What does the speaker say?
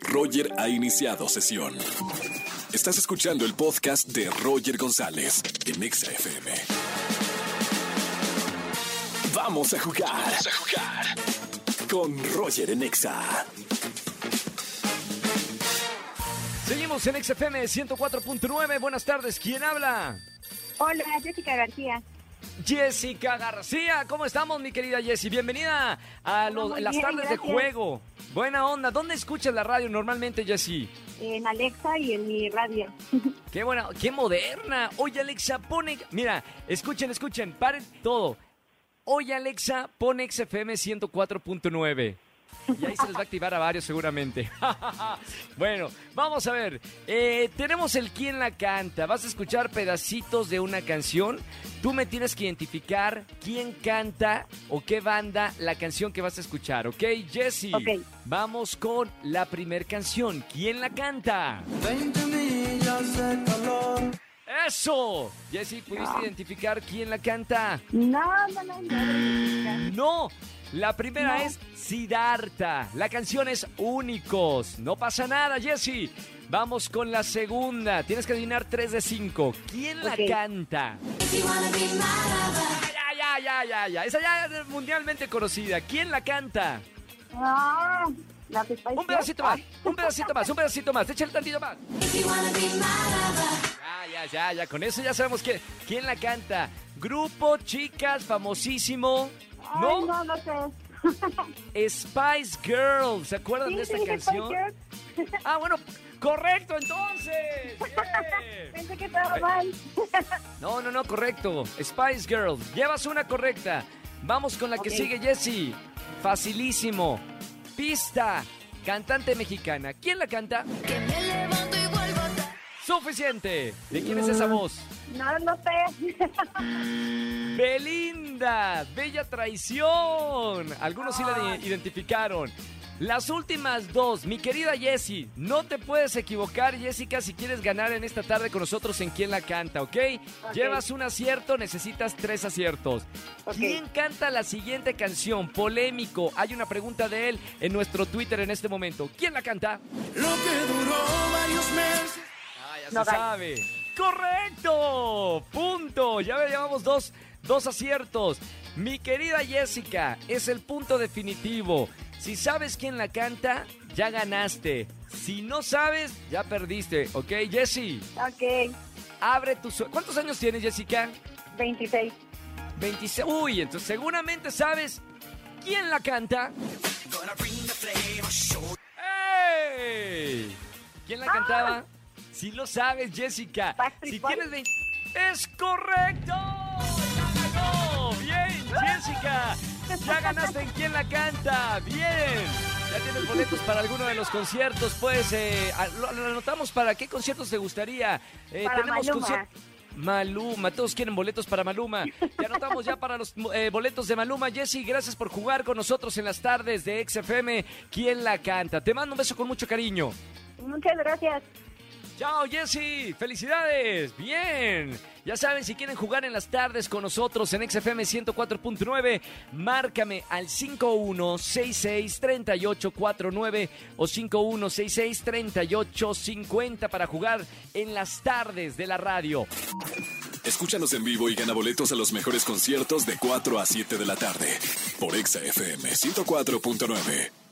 Roger ha iniciado sesión. Estás escuchando el podcast de Roger González en Exa FM. Vamos a jugar. Vamos a jugar. Con Roger en Exa. Seguimos en XFM 104.9. Buenas tardes. ¿Quién habla? Hola, Jessica García. Jessica García, ¿cómo estamos, mi querida Jessie? Bienvenida a los- las tardes de juego. Buena onda. ¿Dónde escuchas la radio normalmente, Jessie? En Alexa y en mi radio. Qué buena, qué moderna. Oye, Alexa, pone. Mira, escuchen, escuchen, paren todo. Oye, Alexa, pone XFM 104.9. Y ahí se les va a activar a varios seguramente. bueno, vamos a ver. Eh, tenemos el quién la canta. Vas a escuchar pedacitos de una canción. Tú me tienes que identificar quién canta o qué banda la canción que vas a escuchar, ¿ok? Jesse, Ok. vamos con la primer canción. ¿Quién la canta? 20 millas de calor. ¡Eso! Jesse, ¿pudiste identificar quién la canta? No, no, no, no. No, la primera No. es Siddhartha. La canción es Únicos. No pasa nada, Jesse. Vamos con la segunda. Tienes que adivinar 3 de 5. ¿Quién la canta? Ya, ya, ya, ya, ya. Esa ya es mundialmente conocida. ¿Quién la canta? Ah, Un pedacito más, un pedacito más, un pedacito más. Échale tantito más. Ya, ya, ya, ya. Con eso ya sabemos que, quién la canta. Grupo, chicas, famosísimo. Ay, ¿No? no, no sé. Spice Girls. ¿Se acuerdan Sí, de esta sí, dije Spice canción? Ah, bueno, correcto entonces. Pensé que estaba mal. No, no, no, correcto. Spice Girls. Llevas una correcta. Vamos con la que sigue, Jessie. Facilísimo. Pista. Cantante mexicana. ¿Quién la canta? Suficiente. ¿De quién es esa voz? No, no sé. Belinda, Bella Traición. Algunos sí la de- identificaron. Las últimas dos, mi querida Jessie, no te puedes equivocar, Jessica, si quieres ganar en esta tarde con nosotros en quién la canta, ¿ok? Ok. Llevas un acierto, necesitas tres aciertos. Ok. ¿Quién canta la siguiente canción? Polémico. Hay una pregunta de él en nuestro Twitter en este momento. ¿Quién la canta? Lo que duró varios meses. Ah, ya No, se sabe. ¡Correcto! Punto. Ya llevamos dos, dos aciertos. Mi querida Jessica, es el punto definitivo. Si sabes quién la canta, ya ganaste. Si no sabes, ya perdiste. ¿Ok, Jessie? ok, Abre tu... su- ¿Cuántos años tienes, Jessica? 26. 26. Uy, entonces seguramente sabes quién la canta. ¡Ey! ¿Quién la cantaba? Si lo sabes, Jessica. Backstreet Si Boys. tienes 20... ¡Es correcto! ¡Ya ganó! ¡Bien, Jessica! Ya ganaste en quién la canta. ¡Bien! Ya tienes boletos para alguno de los conciertos. Pues eh, lo, lo anotamos para qué conciertos te gustaría. Eh, Para Maluma. concier- Maluma, todos quieren boletos para Maluma. Te anotamos ya para los eh, boletos de Maluma. Jessy, gracias por jugar con nosotros en las tardes de XFM. ¿Quién la canta? Te mando un beso con mucho cariño. Muchas gracias. Chao, Jessy. Felicidades. Bien. Ya saben, si quieren jugar en las tardes con nosotros en XFM 104.9, márcame al 5166-3849 o 5166-3850 para jugar en las tardes de la radio. Escúchanos en vivo y gana boletos a los mejores conciertos de 4 a 7 de la tarde por Exa FM 104.9.